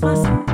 Christmas.